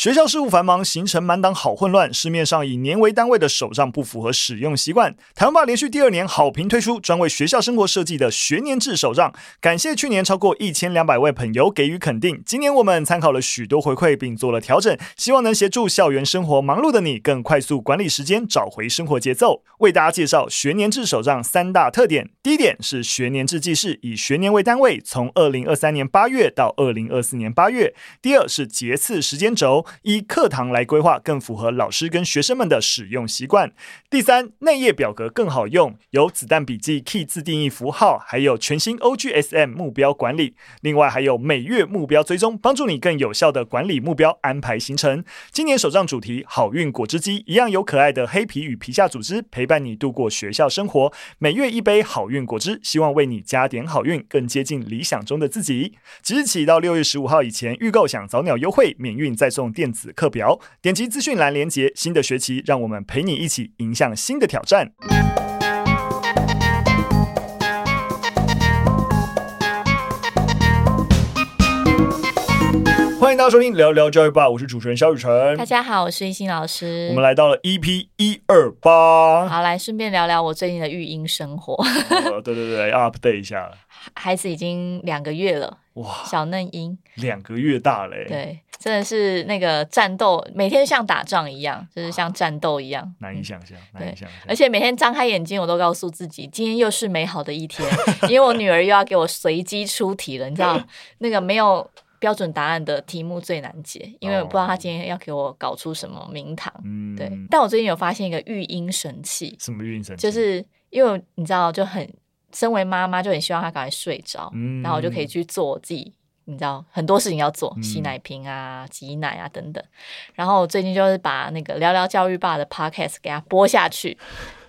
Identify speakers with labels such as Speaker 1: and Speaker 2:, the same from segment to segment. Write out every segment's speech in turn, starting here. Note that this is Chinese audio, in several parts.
Speaker 1: 学校事务繁忙，行程满档，好混乱。市面上以年为单位的手账不符合使用习惯。台湾爸连续第二年好评推出专为学校生活设计的学年制手账，感谢去年超过一千两百位朋友给予肯定。今年我们参考了许多回馈，并做了调整，希望能协助校园生活忙碌的你更快速管理时间，找回生活节奏。为大家介绍学年制手账三大特点：第一点是学年制记事，以学年为单位，从二零二三年八月到二零二四年八月；第二是节次时间轴。依课堂来规划，更符合老师跟学生们的使用习惯。第三，内页表格更好用，有子弹笔记、key 自定义符号，还有全新 OGSM 目标管理。另外还有每月目标追踪，帮助你更有效的管理目标、安排行程。今年手账主题好运果汁机，一样有可爱的黑皮与皮下组织陪伴你度过学校生活。每月一杯好运果汁，希望为你加点好运，更接近理想中的自己。即日起到六月十五号以前预购，享早鸟优惠，免运再送电子课表，点击资讯栏连接。新的学期，让我们陪你一起迎向新的挑战。欢迎大家收听聊聊教育吧，我是主持人肖雨辰。
Speaker 2: 大家好，我是一心老师。
Speaker 1: 我们来到了 EP 一二八，
Speaker 2: 好，来顺便聊聊我最近的育婴生活。
Speaker 1: 哦、对对对，update 一下。
Speaker 2: 孩子已经两个月了，哇，小嫩婴，
Speaker 1: 两个月大嘞。
Speaker 2: 对，真的是那个战斗，每天像打仗一样，就是像战斗一样，
Speaker 1: 难以想象，难以想象。
Speaker 2: 而且每天张开眼睛，我都告诉自己，今天又是美好的一天，因为我女儿又要给我随机出题了，你知道，那个没有标准答案的题目最难解，因为我不知道她今天要给我搞出什么名堂。嗯，对。但我最近有发现一个育婴神器，
Speaker 1: 什么育婴神器？就是
Speaker 2: 因为你知道，就很。身为妈妈就很希望他赶快睡着，嗯、然后我就可以去做我自己，你知道很多事情要做，洗奶瓶啊、挤奶啊等等。然后我最近就是把那个聊聊教育爸的 podcast 给他播下去，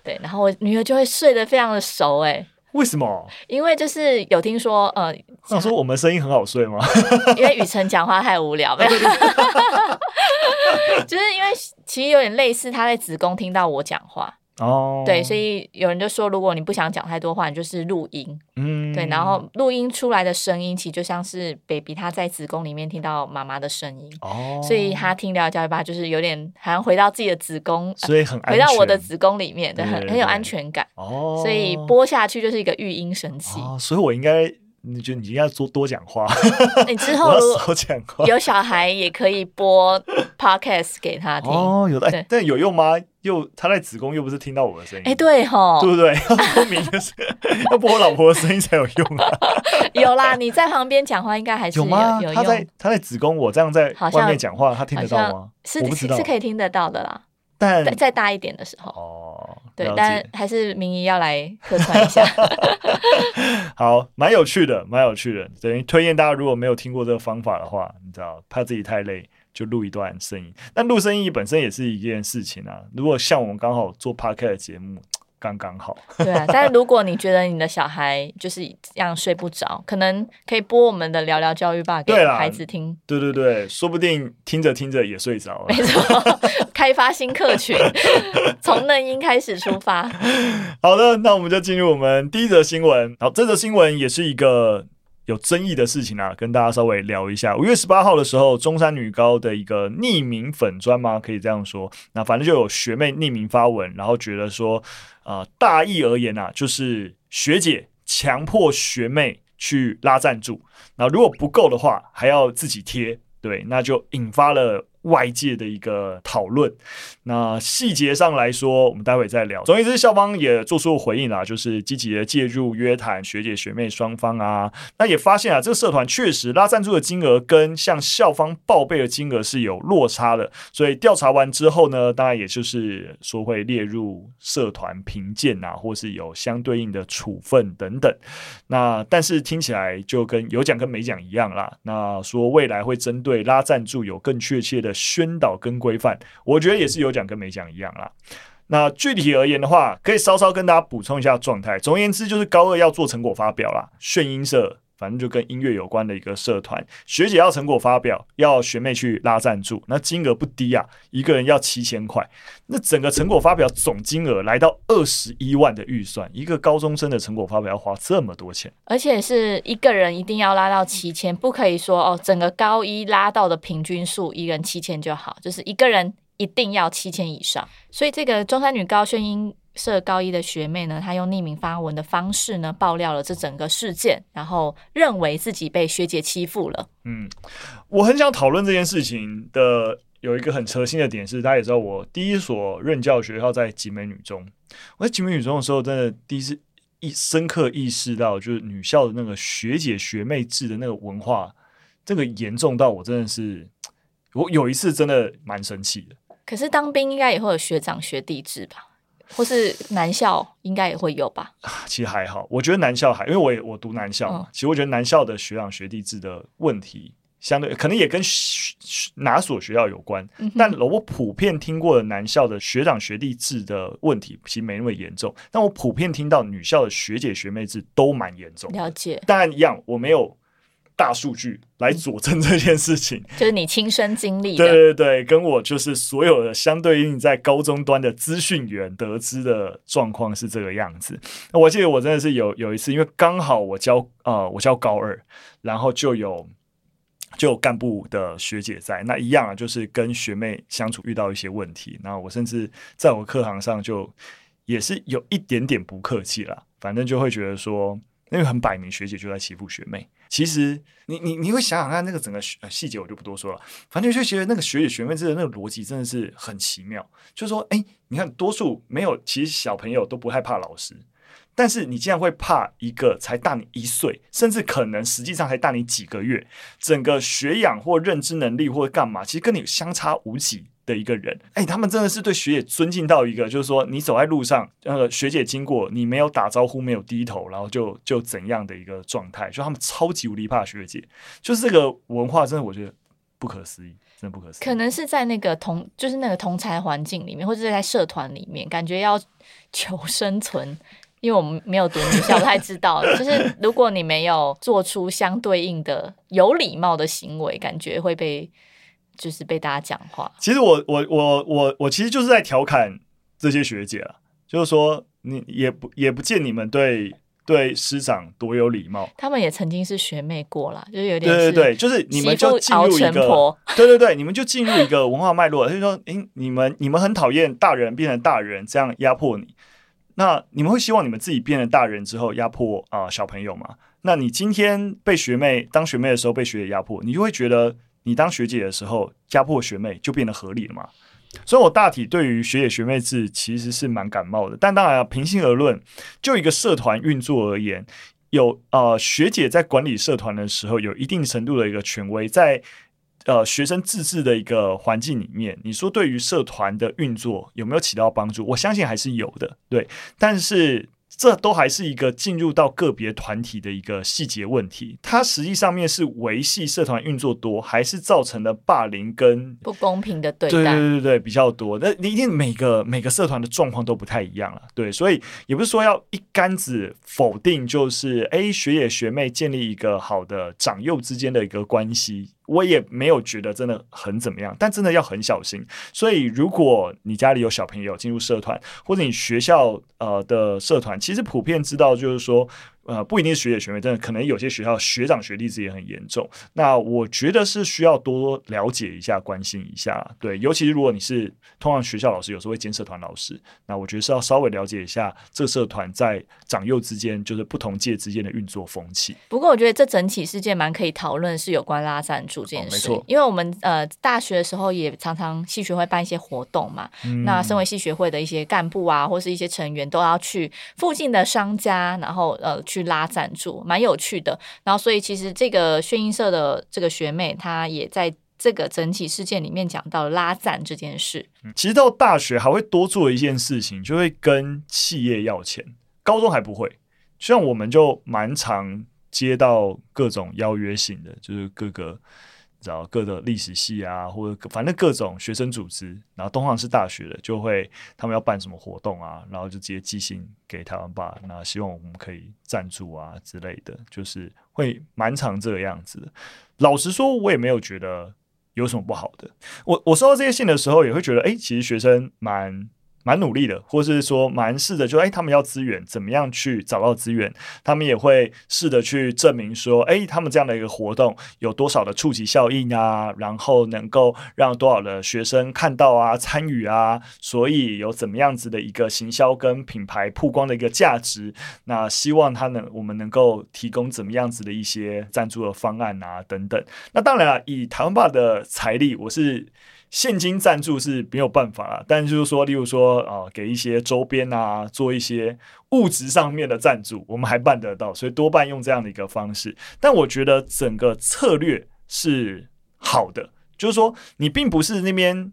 Speaker 2: 对，然后我女儿就会睡得非常的熟，哎，为什么？因为就是有听说，呃，
Speaker 1: 想说我们声音很好睡吗？
Speaker 2: 因为雨辰讲话太无聊，就是因为其实有点类似，他在子宫听到我讲话。哦，oh. 对，所以有人就说，如果你不想讲太多话，你就是录音，嗯，对，然后录音出来的声音，其实就像是 baby 他在子宫里面听到妈妈的声音，哦，oh. 所以他听到教育吧，就是有点好像回到自己的子宫，
Speaker 1: 所以很安全，
Speaker 2: 回到我的子宫里面，对，很很有安全感，哦，oh. 所以播下去就是一个育婴神器，oh.
Speaker 1: 所以我应该。你觉得你应该多多讲话。
Speaker 2: 你之 后有小孩也可以播 podcast 给他听
Speaker 1: 哦，有的，对但有用吗？又他在子宫又不是听到我的声音，
Speaker 2: 哎，对吼，
Speaker 1: 对不对？要播明的是 要播我老婆的声音才有用啊。
Speaker 2: 有啦，你在旁边讲话应该还是有，
Speaker 1: 有
Speaker 2: 吗？
Speaker 1: 他在他在子宫，我这样在外面讲话，他听得到吗？
Speaker 2: 是是是可以听得到的啦。
Speaker 1: 但
Speaker 2: 再大一点的时候哦，对，但还是明仪要来客串一下。
Speaker 1: 好，蛮有趣的，蛮有趣的。等于推荐大家，如果没有听过这个方法的话，你知道，怕自己太累，就录一段声音。但录声音本身也是一件事情啊。如果像我们刚好做 Podcast 的节目。刚刚好，
Speaker 2: 对啊。但是如果你觉得你的小孩就是这样睡不着，可能可以播我们的聊聊教育吧给孩子听。
Speaker 1: 对对对，说不定听着听着也睡着了。
Speaker 2: 没错，开发新客群，从嫩婴开始出发。
Speaker 1: 好的，那我们就进入我们第一则新闻。好，这则新闻也是一个。有争议的事情啊，跟大家稍微聊一下。五月十八号的时候，中山女高的一个匿名粉专吗？可以这样说。那反正就有学妹匿名发文，然后觉得说，呃，大意而言啊，就是学姐强迫学妹去拉赞助，那如果不够的话，还要自己贴。对，那就引发了。外界的一个讨论，那细节上来说，我们待会再聊。总而言之，校方也做出了回应啦，就是积极的介入约谈学姐学妹双方啊。那也发现啊，这个社团确实拉赞助的金额跟向校方报备的金额是有落差的。所以调查完之后呢，当然也就是说会列入社团评鉴啊，或是有相对应的处分等等。那但是听起来就跟有奖跟没奖一样啦。那说未来会针对拉赞助有更确切的。宣导跟规范，我觉得也是有奖跟没奖一样啦。那具体而言的话，可以稍稍跟大家补充一下状态。总而言之，就是高二要做成果发表啦。炫音社反正就跟音乐有关的一个社团，学姐要成果发表，要学妹去拉赞助，那金额不低啊，一个人要七千块。那整个成果发表总金额来到二十一万的预算，一个高中生的成果发表要花这么多钱，
Speaker 2: 而且是一个人一定要拉到七千，不可以说哦，整个高一拉到的平均数一人七千就好，就是一个人一定要七千以上。所以这个中山女高宣音社高一的学妹呢，她用匿名发文的方式呢，爆料了这整个事件，然后认为自己被学姐欺负了。
Speaker 1: 嗯，我很想讨论这件事情的有一个很核心的点是，大家也知道，我第一所任教学校在集美女中。我在集美女中的时候，真的第一次意深刻意识到，就是女校的那个学姐学妹制的那个文化，这个严重到我真的是，我有一次真的蛮生气的。
Speaker 2: 可是当兵应该也会有学长学弟制吧？或是男校应该也会有吧？
Speaker 1: 其实还好，我觉得男校还，因为我也我读男校嘛。嗯、其实我觉得男校的学长学弟制的问题，相对可能也跟哪所学校有关。嗯、但我普遍听过的男校的学长学弟制的问题，其实没那么严重。但我普遍听到女校的学姐学妹制都蛮严重。
Speaker 2: 了解，
Speaker 1: 当然一样，我没有。大数据来佐证这件事情，
Speaker 2: 就是你亲身经历的。
Speaker 1: 对对对，跟我就是所有的相对应在高中端的资讯源得知的状况是这个样子。那我记得我真的是有有一次，因为刚好我教呃我教高二，然后就有就有干部的学姐在，那一样啊，就是跟学妹相处遇到一些问题，然后我甚至在我课堂上就也是有一点点不客气啦，反正就会觉得说。因为很摆明，学姐就在欺负学妹。其实你，你你会想想看，那个整个呃细节我就不多说了。反正就觉得那个学姐学妹制的那个逻辑真的是很奇妙。就是说，哎，你看，多数没有，其实小朋友都不害怕老师，但是你竟然会怕一个才大你一岁，甚至可能实际上才大你几个月，整个学养或认知能力或干嘛，其实跟你相差无几。的一个人，哎、欸，他们真的是对学姐尊敬到一个，就是说，你走在路上，那个，学姐经过，你没有打招呼，没有低头，然后就就怎样的一个状态，就他们超级无敌怕学姐，就是这个文化，真的我觉得不可思议，真的不可思议。
Speaker 2: 可能是在那个同，就是那个同才环境里面，或者是在社团里面，感觉要求生存，因为我们没有读女校，不太知道。就是如果你没有做出相对应的有礼貌的行为，感觉会被。就是被大家讲话。
Speaker 1: 其实我我我我我其实就是在调侃这些学姐啊，就是说你也不也不见你们对对师长多有礼貌。
Speaker 2: 他们也曾经是学妹过啦，就是有点
Speaker 1: 对对对，就是你们就进入一个对对对，你们就进入一个文化脉络，就是说，诶，你们你们很讨厌大人变成大人这样压迫你，那你们会希望你们自己变成大人之后压迫啊、呃、小朋友吗？那你今天被学妹当学妹的时候被学姐压迫，你就会觉得。你当学姐的时候，家破学妹就变得合理了嘛？所以，我大体对于学姐学妹制其实是蛮感冒的。但当然啊，平心而论，就一个社团运作而言，有呃学姐在管理社团的时候，有一定程度的一个权威，在呃学生自治的一个环境里面，你说对于社团的运作有没有起到帮助？我相信还是有的，对。但是。这都还是一个进入到个别团体的一个细节问题，它实际上面是维系社团运作多，还是造成了霸凌跟
Speaker 2: 不公平的对待？
Speaker 1: 对对对对，比较多。那你一定每个每个社团的状况都不太一样了，对，所以也不是说要一竿子否定，就是哎，学姐学妹建立一个好的长幼之间的一个关系。我也没有觉得真的很怎么样，但真的要很小心。所以，如果你家里有小朋友进入社团，或者你学校呃的社团，其实普遍知道就是说。呃，不一定是学姐学妹，真的可能有些学校学长学弟制也很严重。那我觉得是需要多了解一下、关心一下，对，尤其是如果你是通常学校老师，有时候会兼社团老师，那我觉得是要稍微了解一下这社团在长幼之间，就是不同届之间的运作风气。
Speaker 2: 不过，我觉得这整体事件蛮可以讨论，是有关拉赞助这件事。哦，没错，因为我们呃大学的时候也常常系学会办一些活动嘛，嗯、那身为系学会的一些干部啊，或是一些成员都要去附近的商家，然后呃。去拉赞助，蛮有趣的。然后，所以其实这个炫音社的这个学妹，她也在这个整体事件里面讲到拉赞这件事。
Speaker 1: 其实到大学还会多做一件事情，就会跟企业要钱。高中还不会，像我们就蛮常接到各种邀约型的，就是各个找各个历史系啊，或者反正各种学生组织，然后东航是大学的，就会他们要办什么活动啊，然后就直接寄信给台湾吧，那希望我们可以赞助啊之类的，就是会蛮常这个样子。老实说，我也没有觉得有什么不好的。我我收到这些信的时候，也会觉得，哎，其实学生蛮。蛮努力的，或是说蛮试着，就哎，他们要资源，怎么样去找到资源？他们也会试着去证明说，哎，他们这样的一个活动有多少的触及效应啊，然后能够让多少的学生看到啊、参与啊，所以有怎么样子的一个行销跟品牌曝光的一个价值。那希望他能，我们能够提供怎么样子的一些赞助的方案啊，等等。那当然了，以台湾爸的财力，我是。现金赞助是没有办法啊，但就是说，例如说啊、呃，给一些周边啊，做一些物质上面的赞助，我们还办得到，所以多半用这样的一个方式。但我觉得整个策略是好的，就是说你并不是那边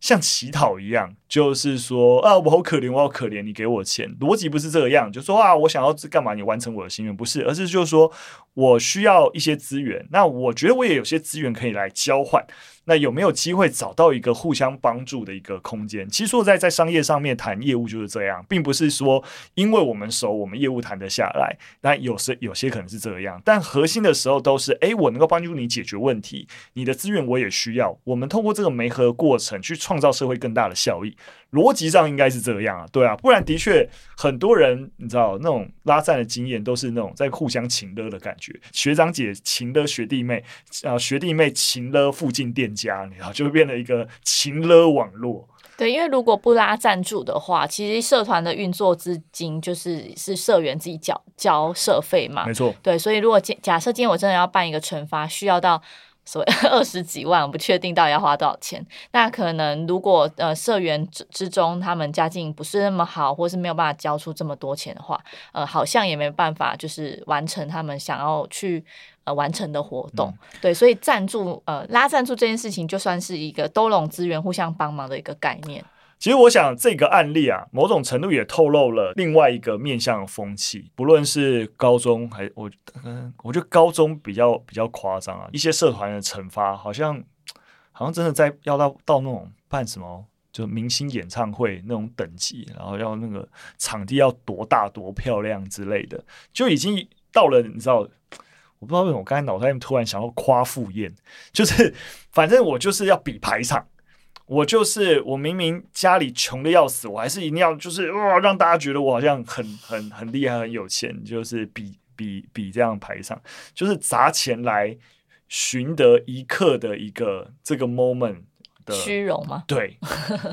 Speaker 1: 像乞讨一样，就是说啊，我好可怜，我好可怜，你给我钱，逻辑不是这个样，就说啊，我想要干嘛，你完成我的心愿，不是，而是就是说我需要一些资源，那我觉得我也有些资源可以来交换。那有没有机会找到一个互相帮助的一个空间？其实说在在商业上面谈业务就是这样，并不是说因为我们熟，我们业务谈得下来。那有时有些可能是这样，但核心的时候都是：诶，我能够帮助你解决问题，你的资源我也需要。我们通过这个媒合过程去创造社会更大的效益。逻辑上应该是这样啊，对啊，不然的确很多人你知道那种拉赞的经验都是那种在互相情勒的感觉，学长姐情勒学弟妹，啊学弟妹情勒附近店家，你知道 就会变成一个情勒网络。
Speaker 2: 对，因为如果不拉赞助的话，其实社团的运作资金就是是社员自己缴交社费嘛，
Speaker 1: 没错。对，
Speaker 2: 所以如果假假设今天我真的要办一个惩罚，需要到。所谓 二十几万，我不确定到底要花多少钱。那可能如果呃社员之之中他们家境不是那么好，或是没有办法交出这么多钱的话，呃，好像也没办法就是完成他们想要去呃完成的活动。嗯、对，所以赞助呃拉赞助这件事情，就算是一个兜拢资源、互相帮忙的一个概念。
Speaker 1: 其实我想这个案例啊，某种程度也透露了另外一个面向的风气。不论是高中还我，嗯，我觉得高中比较比较夸张啊，一些社团的惩罚好像好像真的在要到到那种办什么就明星演唱会那种等级，然后要那个场地要多大多漂亮之类的，就已经到了你知道，我不知道为什么我刚才脑袋里突然想要夸父宴，就是反正我就是要比排场。我就是我，明明家里穷的要死，我还是一定要就是哇，让大家觉得我好像很很很厉害、很有钱，就是比比比这样排场，就是砸钱来寻得一刻的一个这个 moment 的
Speaker 2: 虚荣吗？
Speaker 1: 对，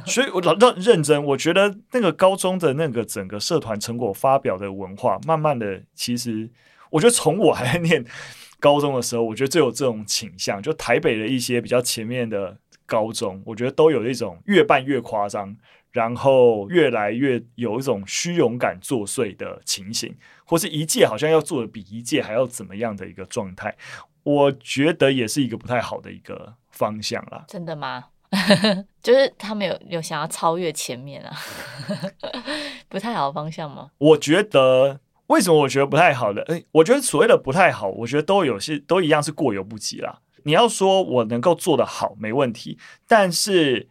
Speaker 1: 所以我老认认真，我觉得那个高中的那个整个社团成果发表的文化，慢慢的，其实我觉得从我还在念高中的时候，我觉得就有这种倾向，就台北的一些比较前面的。高中，我觉得都有一种越办越夸张，然后越来越有一种虚荣感作祟的情形，或是一届好像要做的比一届还要怎么样的一个状态，我觉得也是一个不太好的一个方向啦。
Speaker 2: 真的吗？就是他们有有想要超越前面啊，不太好的方向吗？
Speaker 1: 我觉得为什么我觉得不太好的？诶、欸，我觉得所谓的不太好，我觉得都有些都一样是过犹不及啦。你要说我能够做得好，没问题。但是，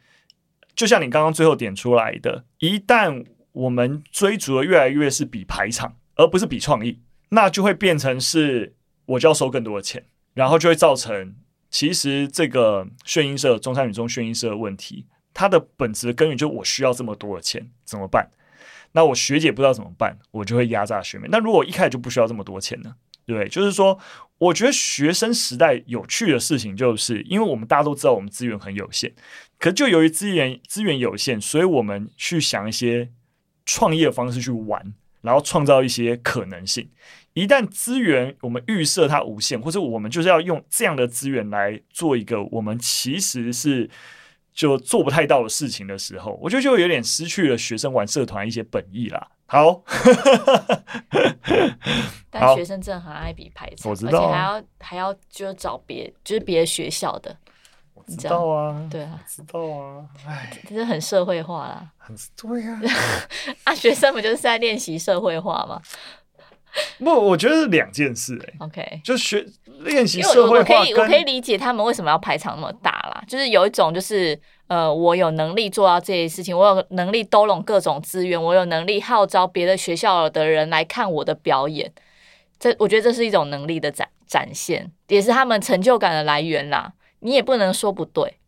Speaker 1: 就像你刚刚最后点出来的，一旦我们追逐的越来越是比排场，而不是比创意，那就会变成是我就要收更多的钱，然后就会造成其实这个炫音社中山女中炫音社的问题，它的本质的根源就是我需要这么多的钱，怎么办？那我学姐不知道怎么办，我就会压榨学妹。那如果一开始就不需要这么多钱呢？对，就是说，我觉得学生时代有趣的事情，就是因为我们大家都知道我们资源很有限，可就由于资源资源有限，所以我们去想一些创业方式去玩，然后创造一些可能性。一旦资源我们预设它无限，或者我们就是要用这样的资源来做一个我们其实是就做不太到的事情的时候，我觉得就有点失去了学生玩社团一些本意啦。好，
Speaker 2: 但学生真的很爱比排场，
Speaker 1: 我知道啊，
Speaker 2: 而且还要还要就是找别就是别的学校的，
Speaker 1: 我知道？啊，
Speaker 2: 对啊，
Speaker 1: 知道啊，哎，
Speaker 2: 这是很社会化啦，
Speaker 1: 很对啊，
Speaker 2: 啊，学生不就是在练习社会化吗？
Speaker 1: 不，我觉得是两件事哎、欸。
Speaker 2: OK，
Speaker 1: 就学练习社会化，
Speaker 2: 我可以我可以理解他们为什么要排场那么大啦。就是有一种就是呃，我有能力做到这些事情，我有能力兜拢各种资源，我有能力号召别的学校的人来看我的表演。这我觉得这是一种能力的展展现，也是他们成就感的来源啦。你也不能说不对。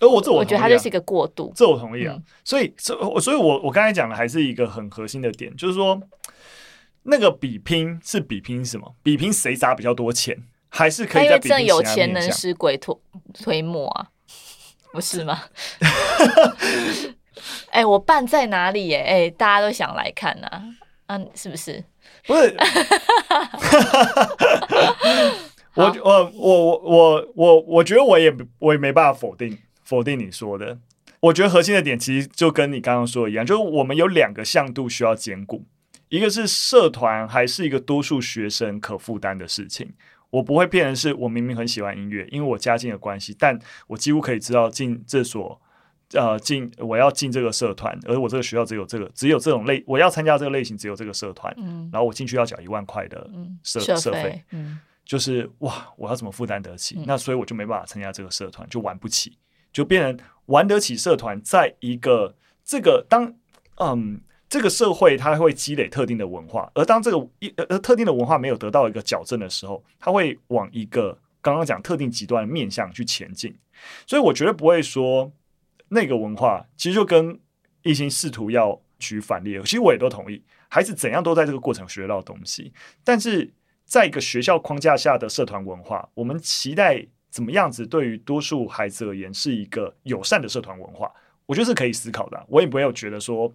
Speaker 1: 而我这我、啊、
Speaker 2: 我觉得它就是一个过渡，
Speaker 1: 这我同意啊。嗯、所以，所所以我我刚才讲的还是一个很核心的点，就是说，那个比拼是比拼什么？比拼谁砸比较多钱，还是可以在比拼其他面向？因为这有钱能使鬼推
Speaker 2: 推磨啊，不是吗？哎、欸，我办在哪里、欸？哎、欸，大家都想来看呐、啊，嗯、啊，是不是？
Speaker 1: 不是。我我我我我我觉得我也我也没办法否定。否定你说的，我觉得核心的点其实就跟你刚刚说的一样，就是我们有两个向度需要兼顾，一个是社团还是一个多数学生可负担的事情。我不会骗人是我明明很喜欢音乐，因为我家境的关系，但我几乎可以知道进这所呃进我要进这个社团，而我这个学校只有这个只有这种类，我要参加这个类型只有这个社团，嗯，然后我进去要缴一万块的社社费，嗯，就是哇，我要怎么负担得起？嗯，那所以我就没办法参加这个社团，就玩不起。就变成玩得起社团，在一个这个当嗯这个社会，它会积累特定的文化，而当这个一呃特定的文化没有得到一个矫正的时候，它会往一个刚刚讲特定极端的面向去前进。所以我绝对不会说那个文化其实就跟一心试图要举反例，其实我也都同意，孩子怎样都在这个过程学到东西。但是在一个学校框架下的社团文化，我们期待。怎么样子对于多数孩子而言是一个友善的社团文化？我觉得是可以思考的。我也不会有觉得说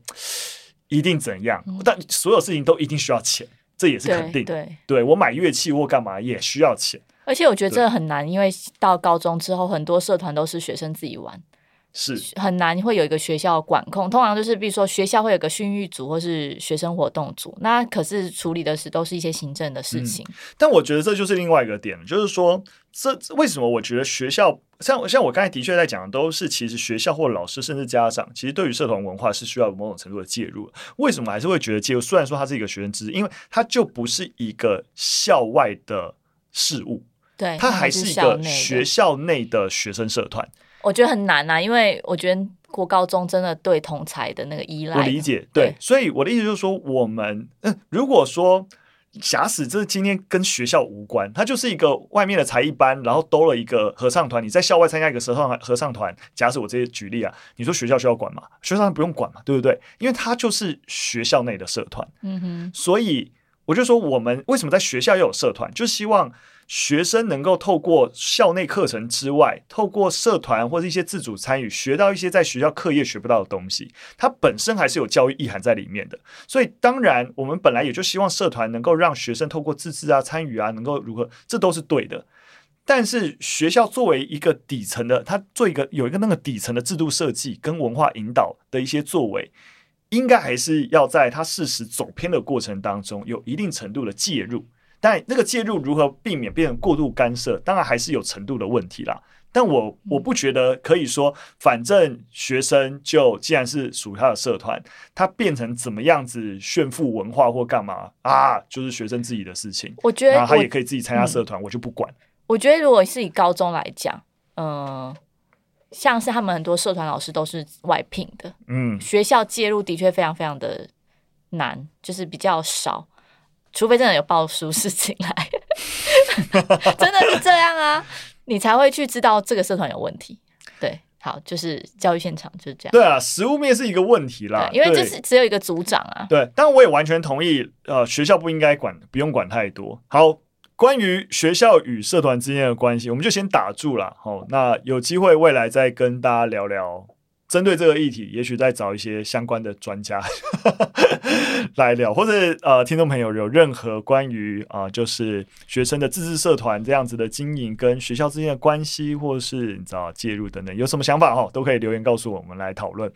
Speaker 1: 一定怎样，嗯、但所有事情都一定需要钱，这也是肯定。对，对，对我买乐器或干嘛也需要钱。
Speaker 2: 而且我觉得这个很难，因为到高中之后，很多社团都是学生自己玩。
Speaker 1: 是
Speaker 2: 很难会有一个学校管控，通常就是比如说学校会有个训育组或是学生活动组，那可是处理的是都是一些行政的事情。
Speaker 1: 嗯，但我觉得这就是另外一个点，就是说这为什么我觉得学校像像我刚才的确在讲的都是其实学校或老师甚至家长其实对于社团文化是需要某种程度的介入。为什么还是会觉得介入？虽然说它是一个学生之，因为它就不是一个校外的事物，
Speaker 2: 对，
Speaker 1: 它还是一个学校内的学生社团。
Speaker 2: 我觉得很难啊，因为我觉得国高中真的对同才的那个依赖，
Speaker 1: 我理解，对，对，所以我的意思就是说，我们嗯，如果说假使这今天跟学校无关，它就是一个外面的才艺班，然后兜了一个合唱团，你在校外参加一个合唱合唱团，假使我这些举例啊，你说学校需要管吗？学校不用管嘛，对不对？因为它就是学校内的社团，嗯哼，所以我就说，我们为什么在学校要有社团，就希望。学生能够透过校内课程之外，透过社团或者一些自主参与，学到一些在学校课业学不到的东西。它本身还是有教育意涵在里面的。所以，当然我们本来也就希望社团能够让学生透过自治啊、参与啊，能够如何，这都是对的。但是，学校作为一个底层的，它做一个有一个那个底层的制度设计跟文化引导的一些作为，应该还是要在它事实走偏的过程当中，有一定程度的介入。但那个介入如何避免变成过度干涉，当然还是有程度的问题啦。但我我不觉得可以说，反正学生就既然是属于他的社团，他变成怎么样子炫富文化或干嘛啊，就是学生自己的事情。
Speaker 2: 我觉得
Speaker 1: 他也可以自己参加社团，我就不管。
Speaker 2: 我觉得如果是以高中来讲，嗯、呃，像是他们很多社团老师都是外聘的，嗯，学校介入的确非常非常的难，就是比较少。除非真的有爆出事情来，真的是这样啊，你才会去知道这个社团有问题。对，好，就是教育现场就是这样。
Speaker 1: 对啊，实物面是一个问题啦，
Speaker 2: 因为就是只有一个组长啊。
Speaker 1: 对，但我也完全同意，呃，学校不应该管，不用管太多。好，关于学校与社团之间的关系，我们就先打住了。好，那有机会未来再跟大家聊聊。针对这个议题，也许再找一些相关的专家 来聊，或者呃，听众朋友有任何关于啊、就是学生的自治社团这样子的经营跟学校之间的关系，或是你知道介入等等，有什么想法哈，都可以留言告诉我们来讨论。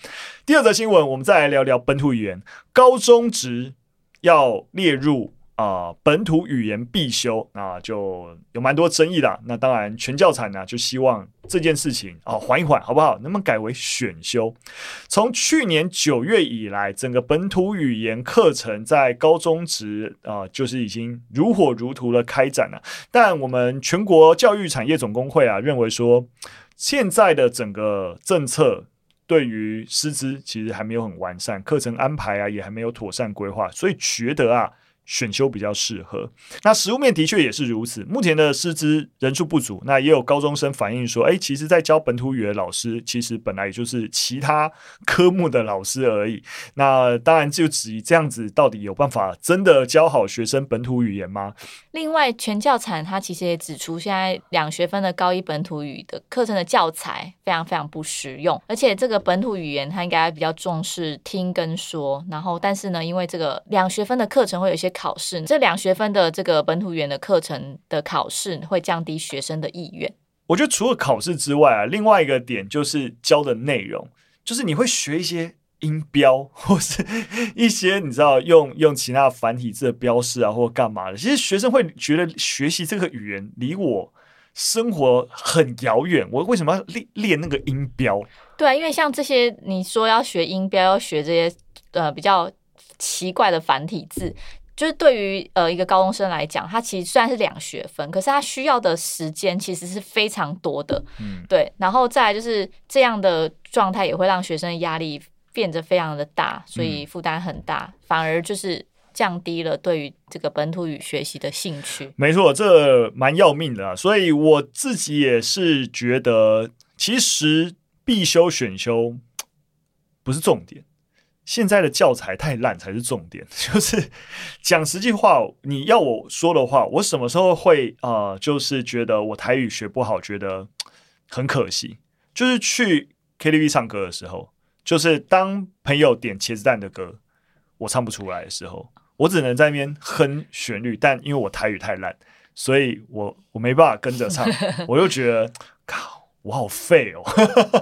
Speaker 1: 第二则新闻，我们再来聊聊本土语言，高中职要列入啊、本土语言必修啊，就有蛮多争议的。那当然，全教材呢就希望这件事情啊缓一缓，好不好？能不能改为选修？从去年九月以来，整个本土语言课程在高中职啊，就是已经如火如荼的开展了。但我们全国教育产业总工会啊，认为说，现在的整个政策对于师资其实还没有很完善，课程安排啊也还没有妥善规划，所以觉得啊。选修比较适合，那实务面的确也是如此。目前的师资人数不足，那也有高中生反映说，哎，其实，在教本土语的老师，其实本来也就是其他科目的老师而已。那当然就只这样子，到底有办法真的教好学生本土语言吗？
Speaker 2: 另外，全教材它其实也指出，现在两学分的高一本土语的课程的教材非常非常不实用，而且这个本土语言它应该比较重视听跟说，然后但是呢，因为这个两学分的课程会有一些。考试，这两学分的这个本土语言的课程的考试会降低学生的意愿。
Speaker 1: 我觉得除了考试之外啊，另外一个点就是教的内容，就是你会学一些音标，或是一些你知道用用其他繁体字的标示啊，或干嘛的。其实学生会觉得学习这个语言离我生活很遥远。我为什么要练练那个音标？
Speaker 2: 对啊，因为像这些你说要学音标，要学这些呃比较奇怪的繁体字。就是对于呃一个高中生来讲，他其实虽然是两学分，可是他需要的时间其实是非常多的，嗯，对。然后再来就是这样的状态也会让学生的压力变得非常的大，所以负担很大，嗯，反而就是降低了对于这个本土语学习的兴趣。
Speaker 1: 没错，这蛮要命的啊。所以我自己也是觉得，其实必修选修不是重点。现在的教材太烂才是重点，就是讲实际话。你要我说的话，我什么时候会啊、就是觉得我台语学不好，觉得很可惜。就是去 KTV 唱歌的时候，就是当朋友点茄子蛋的歌，我唱不出来的时候，我只能在那边哼旋律。但因为我台语太烂，所以我我没办法跟着唱，我又觉得靠。我好废哦，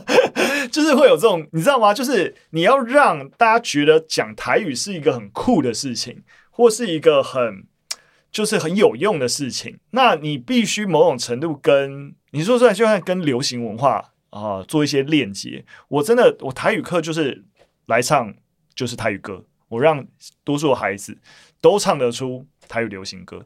Speaker 1: 就是会有这种，你知道吗？就是你要让大家觉得讲台语是一个很酷的事情，或是一个很就是很有用的事情，那你必须某种程度跟你说出来，就像跟流行文化啊、做一些链接。我真的，我台语课就是来唱就是台语歌，我让多数孩子都唱得出台语流行歌，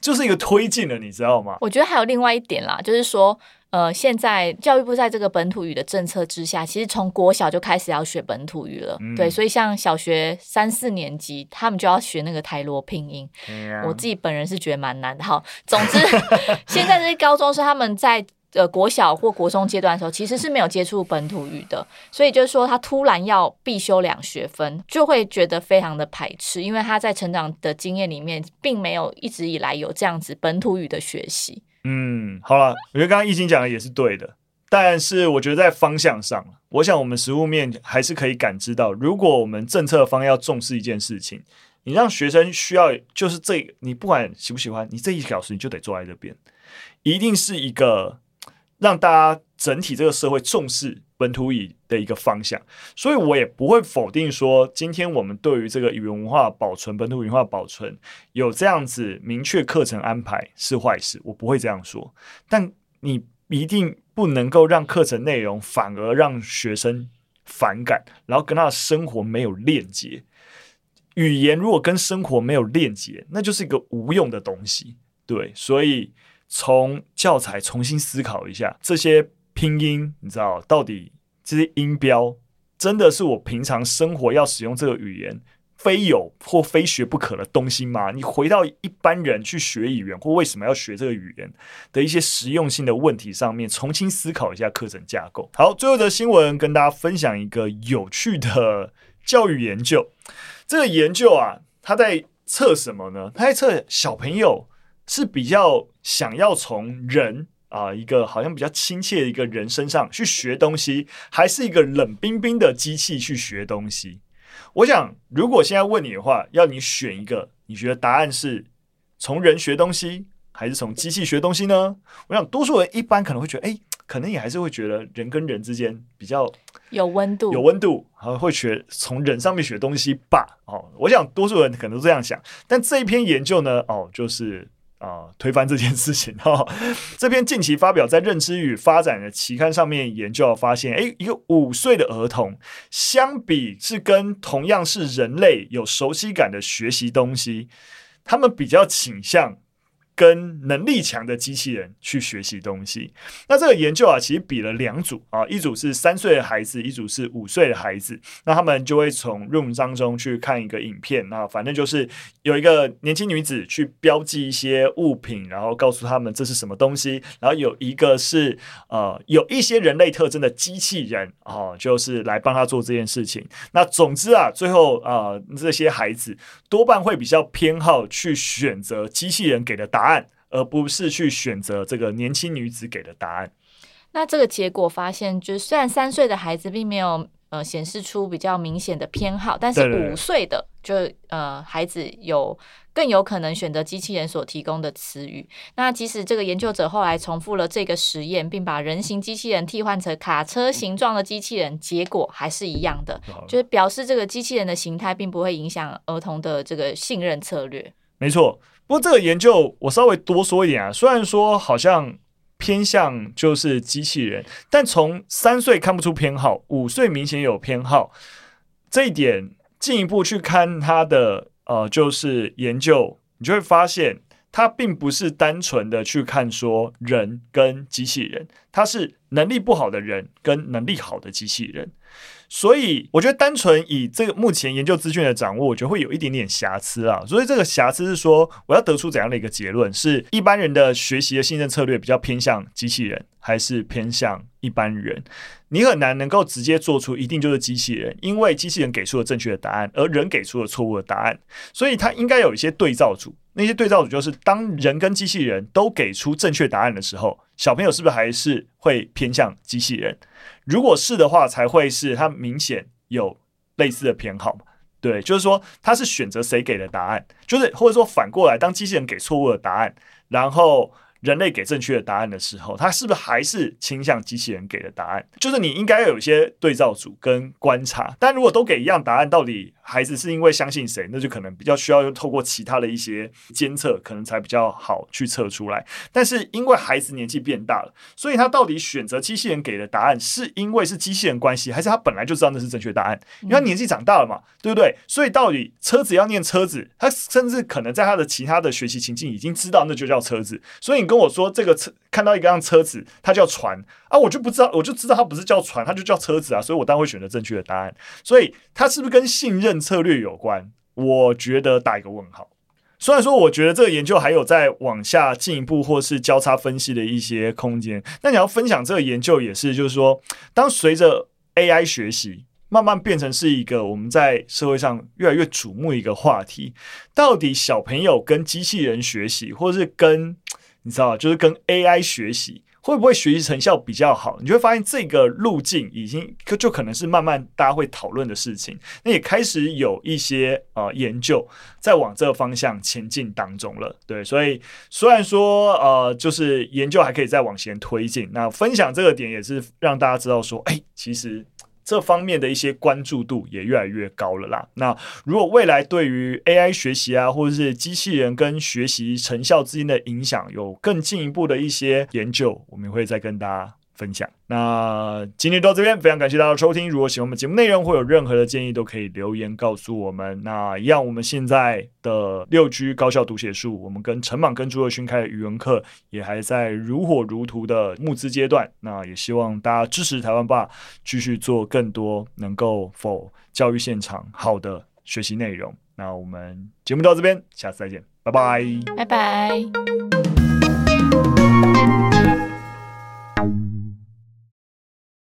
Speaker 1: 就是一个推进了，你知道吗？
Speaker 2: 我觉得还有另外一点啦，就是说。呃，现在教育部在这个本土语的政策之下，其实从国小就开始要学本土语了。嗯、对，所以像小学三四年级，他们就要学那个台罗拼音。嗯、我自己本人是觉得蛮难的。好，总之，现在这些高中生他们在呃国小或国中阶段的时候，其实是没有接触本土语的，所以就是说他突然要必修两学分，就会觉得非常的排斥，因为他在成长的经验里面，并没有一直以来有这样子本土语的学习。
Speaker 1: 嗯，好了，我觉得刚刚懿心讲的也是对的，但是我觉得在方向上，我想我们实务面还是可以感知到，如果我们政策方要重视一件事情，你让学生需要就是这，你不管喜不喜欢，你这一小时你就得坐在这边，一定是一个让大家整体这个社会重视。本土语的一个方向，所以我也不会否定说，今天我们对于这个语言文化保存、本土文化保存有这样子明确课程安排是坏事，我不会这样说。但你一定不能够让课程内容反而让学生反感，然后跟他的生活没有链接。语言如果跟生活没有链接，那就是一个无用的东西。对，所以从教材重新思考一下这些。拼音，你知道到底这些音标真的是我平常生活要使用这个语言非有或非学不可的东西吗？你回到一般人去学语言或为什么要学这个语言的一些实用性的问题上面，重新思考一下课程架构。好，最后的新闻跟大家分享一个有趣的教育研究。这个研究啊，它在测什么呢？它在测小朋友是比较想要从人。啊、呃，一个好像比较亲切的一个人身上去学东西，还是一个冷冰冰的机器去学东西？我想，如果现在问你的话，要你选一个，你觉得答案是从人学东西，还是从机器学东西呢？我想，多数人一般可能会觉得，哎，可能也还是会觉得人跟人之间比较
Speaker 2: 有温度，
Speaker 1: 有温度，然后会学从人上面学东西吧。哦，我想多数人可能都这样想，但这一篇研究呢，哦，就是。啊，推翻这件事情哈、这篇近期发表在《认知与发展》的期刊上面研究发现，诶，一个五岁的儿童，相比是跟同样是人类有熟悉感的学习东西，他们比较倾向。跟能力强的机器人去学习东西，那这个研究啊，其实比了两组啊，一组是三岁的孩子，一组是五岁的孩子。那他们就会从 room 当中去看一个影片，那反正就是有一个年轻女子去标记一些物品，然后告诉他们这是什么东西。然后有一个是呃有一些人类特征的机器人啊，就是来帮他做这件事情。那总之啊，最后啊，这些孩子多半会比较偏好去选择机器人给的答案。案，而不是去选择这个年轻女子给的答案。
Speaker 2: 那这个结果发现，就是虽然三岁的孩子并没有呃显示出比较明显的偏好，但是五岁的就呃孩子有更有可能选择机器人所提供的词语。那即使这个研究者后来重复了这个实验，并把人形机器人替换成卡车形状的机器人，结果还是一样的，就是表示这个机器人的形态并不会影响儿童的这个信任策略。
Speaker 1: 没错。不过这个研究我稍微多说一点啊，虽然说好像偏向就是机器人，但从三岁看不出偏好，五岁明显有偏好，这一点进一步去看他的呃就是研究，你就会发现他并不是单纯的去看说人跟机器人，他是能力不好的人跟能力好的机器人。所以我觉得单纯以这个目前研究资讯的掌握，我觉得会有一点点瑕疵啊。所以这个瑕疵是说，我要得出怎样的一个结论？是一般人的学习的信任策略比较偏向机器人，还是偏向一般人？你很难能够直接做出一定就是机器人，因为机器人给出了正确的答案，而人给出了错误的答案。所以它应该有一些对照组，那些对照组就是当人跟机器人都给出正确答案的时候，小朋友是不是还是会偏向机器人？如果是的话，才会是他明显有类似的偏好。对，就是说他是选择谁给的答案，就是或者说反过来，当机器人给错误的答案，然后。人类给正确的答案的时候，他是不是还是倾向机器人给的答案？就是你应该要有一些对照组跟观察。但如果都给一样答案，到底孩子是因为相信谁？那就可能比较需要用透过其他的一些监测，可能才比较好去测出来。但是因为孩子年纪变大了，所以他到底选择机器人给的答案，是因为是机器人关系，还是他本来就知道那是正确答案？因为他年纪长大了嘛，对不对？所以到底车子要念车子，他甚至可能在他的其他的学习情境已经知道那就叫车子，所以你。跟我说这个车看到一个样车子，它叫船啊，我就不知道，我就知道它不是叫船，它就叫车子啊，所以我当然会选择正确的答案。所以他是不是跟信任策略有关？我觉得打一个问号。虽然说我觉得这个研究还有在往下进一步或是交叉分析的一些空间，那你要分享这个研究也是，就是说，当随着 AI 学习。慢慢变成是一个我们在社会上越来越瞩目一个话题。到底小朋友跟机器人学习，或是跟你知道，就是跟 AI 学习，会不会学习成效比较好？你就会发现这个路径已经就可能是慢慢大家会讨论的事情。那也开始有一些呃研究在往这个方向前进当中了。对，所以虽然说呃，就是研究还可以再往前推进。那分享这个点也是让大家知道说，哎，其实。这方面的一些关注度也越来越高了啦。那如果未来对于 AI 学习啊，或者是机器人跟学习成效之间的影响，有更进一步的一些研究，我们会再跟大家分享。那今天到这边，非常感谢大家收听。如果喜欢我们节目内容，或有任何的建议，都可以留言告诉我们。那一样，我们现在的六 G 高效读写术，我们跟陈莽跟朱若勋开的语文课，也还在如火如荼的募资阶段。那也希望大家支持台湾爸，继续做更多能够 for 教育现场好的学习内容。那我们节目到这边，下次再见，拜拜，
Speaker 2: 拜拜。